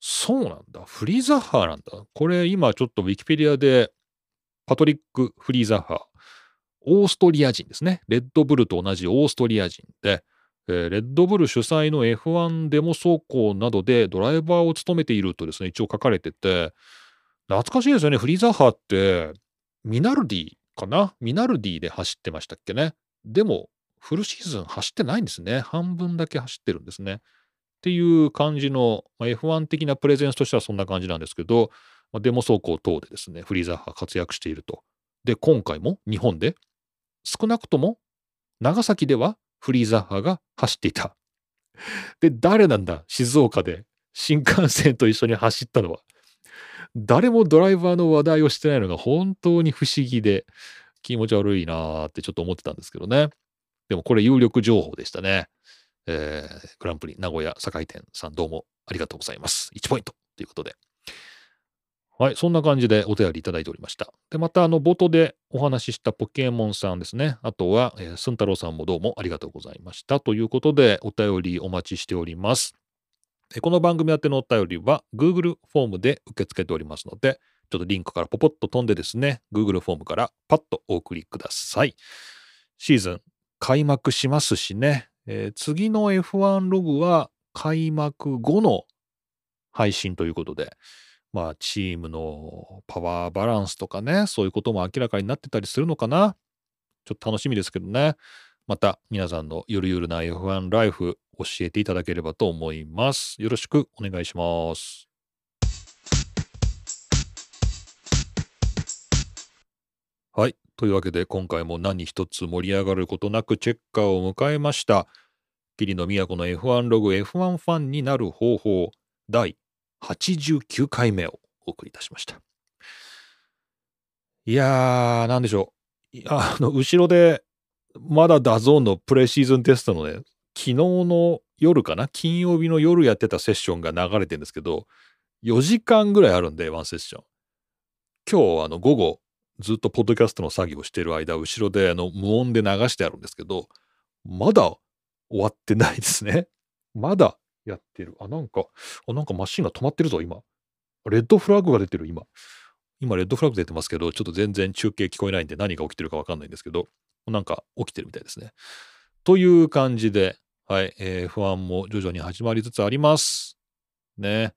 そうなんだ。フリーザッハーなんだ。これ今ちょっとウィキペディアでパトリック・フリーザッハー。オーストリア人ですね。レッドブルと同じオーストリア人で、えー、レッドブル主催の F1 デモ走行などでドライバーを務めているとですね、一応書かれてて、懐かしいですよね。フリーザッハーって、ミナルディかな？ミナルディで走ってましたっけね？でも、フルシーズン走ってないんですね。半分だけ走ってるんですね。っていう感じの、まあ、F1 的なプレゼンスとしてはそんな感じなんですけど、まあ、デモ走行等でですね、フリーザッハ活躍していると。で、今回も日本で、少なくとも長崎ではフリーザッハが走っていた。で、誰なんだ静岡で新幹線と一緒に走ったのは。誰もドライバーの話題をしてないのが本当に不思議で気持ち悪いなーってちょっと思ってたんですけどね。でもこれ有力情報でしたね。えー、グランプリ名古屋堺店さんどうもありがとうございます。1ポイントということで。はい、そんな感じでお便りいただいておりました。で、また、あの、冒頭でお話ししたポケモンさんですね。あとは、えー、スンタロウさんもどうもありがとうございました。ということで、お便りお待ちしております。この番組宛てのお便りは Google フォームで受け付けておりますので、ちょっとリンクからポポッと飛んでですね、Google フォームからパッとお送りください。シーズン開幕しますしね、えー、次の F1 ログは開幕後の配信ということで、まあ、チームのパワーバランスとかね、そういうことも明らかになってたりするのかな。ちょっと楽しみですけどね。また皆さんのゆるゆるな F1 ライフ教えていただければと思います。よろしくお願いします。はい。というわけで今回も何一つ盛り上がることなくチェッカーを迎えました。桐野都の F1 ログ F1 ファンになる方法第89回目をお送りいたしました。いやー、なんでしょう。あの、後ろで、まだ DAZN のプレシーズンテストのね、昨日の夜かな金曜日の夜やってたセッションが流れてるんですけど、4時間ぐらいあるんで、ワンセッション。今日、あの、午後、ずっとポッドキャストの作業をしてる間、後ろで、あの、無音で流してあるんですけど、まだ終わってないですね。まだやってる。あ、なんか、あ、なんかマシンが止まってるぞ、今。レッドフラッグが出てる、今。今、レッドフラッグ出てますけど、ちょっと全然中継聞こえないんで何が起きてるかわかんないんですけど、なんか起きてるみたいですね。という感じで、はい、えー、不安も徐々に始まりつつあります。ね。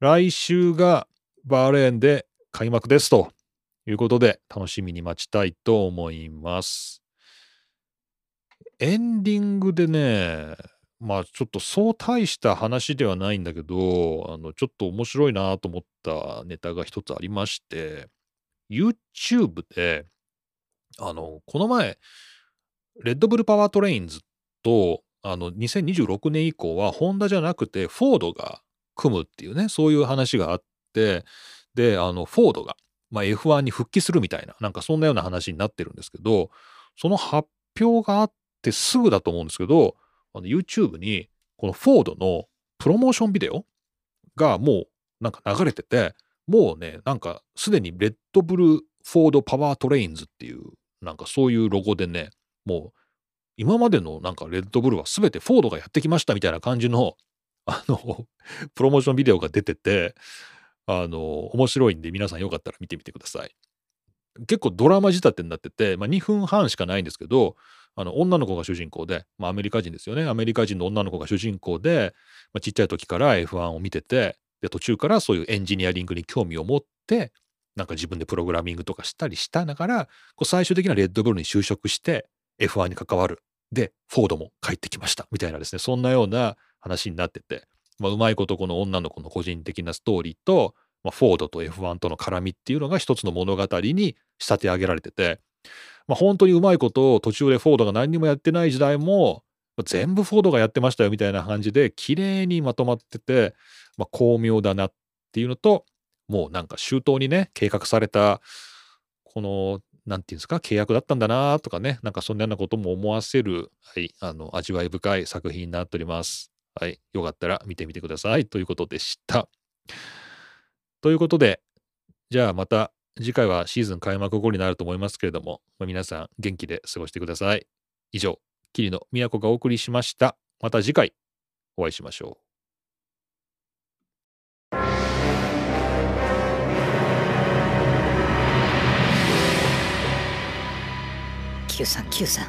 来週がバーレーンで開幕ですとということで、楽しみに待ちたいと思います。エンディングでね、まあちょっとそう大した話ではないんだけど、あのちょっと面白いなと思ったネタが一つありまして、YouTube で、あの、この前、レッドブルパワートレインズと、あの、2026年以降は、ホンダじゃなくて、フォードが組むっていうね、そういう話があって、で、あの、フォードが、まあ、F1 に復帰するみたいな、なんかそんなような話になってるんですけど、その発表があってすぐだと思うんですけど、YouTube にこのフォードのプロモーションビデオがもうなんか流れてて、もうね、なんかすでにレッドブルフォードパワートレインズっていう、なんかそういうロゴでね、もう今までのなんかレッドブルは全てフォードがやってきましたみたいな感じの、あの、プロモーションビデオが出てて、あの、面白いんで皆さんよかったら見てみてください。結構ドラマ仕立てになってて、まあ、2分半しかないんですけど、あの女の子が主人公で、まあ、アメリカ人ですよね。アメリカ人の女の子が主人公で、まあ、ちっちゃい時から F1 を見てて、で途中からそういうエンジニアリングに興味を持って、なんか自分でプログラミングとかしたりしたながら、こう最終的なレッドブルに就職して F1 に関わる。で、フォードも帰ってきました。みたいなですね、そんなような話になってて、まあ、うまいことこの女の子の個人的なストーリーと、まあ、フォードと F1 との絡みっていうのが一つの物語に仕立て上げられてて、まあ、本当にうまいことを途中でフォードが何にもやってない時代も全部フォードがやってましたよみたいな感じで綺麗にまとまってて、まあ、巧妙だなっていうのともうなんか周到にね計画されたこの何て言うんですか契約だったんだなとかねなんかそんなようなことも思わせる、はい、あの味わい深い作品になっております。はい、よかったら見てみてくださいということでした。ということで、じゃあまた次回はシーズン開幕後になると思いますけれども、まあ、皆さん元気で過ごしてください。以上、桐野都がお送りしました。また次回お会いしましょう。Q さん Q さん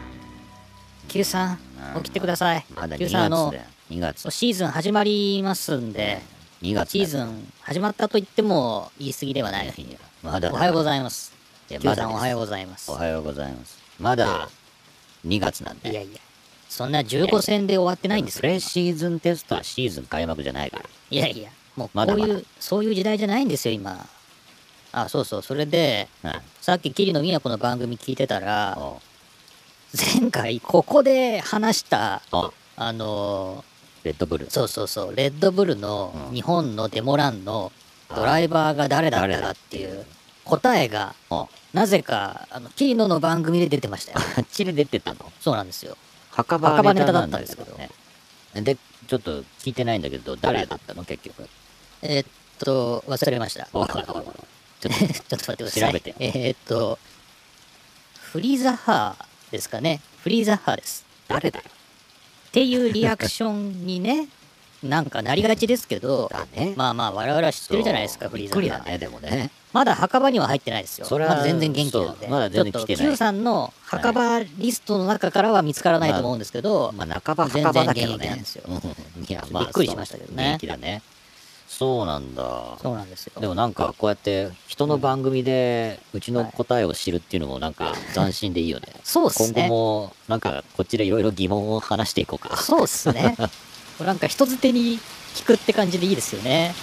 Q さん起きてください。まだ2月あの2月シーズン始まりますんで2月シーズン始まったと言っても言い過ぎではない。まだおはようございます。まだおはようございます。おはようございます。まだ2月なんで。いやいや、そんな15戦で終わってないんですプレシーズンテストはシーズン開幕じゃないから。いやいや、もうこういう、そういう時代じゃないんですよ、今。あ、そうそう、それで、さっき桐野都の番組聞いてたら、前回ここで話した、あ。のレッドブル。そうそうそうレッドブルの日本のデモランのドライバーが誰だったかっていう答えがあ。なぜかあのキリノの番組で出てましたよ。あっちで出てたの？そうなんですよ。墓場ネタだったんですけどね。で、ちょっと聞いてないんだけど、誰だったの？結局。えーっと忘れました。ちょっちょっと待ってください。調べて。えーっとフリーザッハーですかねフリーザッハーですと、誰だよ。っていうリアクションにねなんかなりがちですけどだね。まあまあ我々は知ってるじゃないですかフリーザッハーびっくりだね、でもね。まだ墓場には入ってないですよ。それはまだ全然元気なんで。まだ全然来てない Q さんの墓場リストの中からは見つからないと思うんですけど、まあ、半ば墓場だけどね全然現役なんですよ。うん いや、まあ、びっくりしましたけどね元気だね。そうなんだ。そうなんですよ。でもなんかこうやって人の番組でうちの答えを知るっていうのもなんか斬新でいいよね。そうっすね。今後もなんかこっちでいろいろ疑問を話していこうか。そうっすね。なんか人づてに聞くって感じでいいですよね。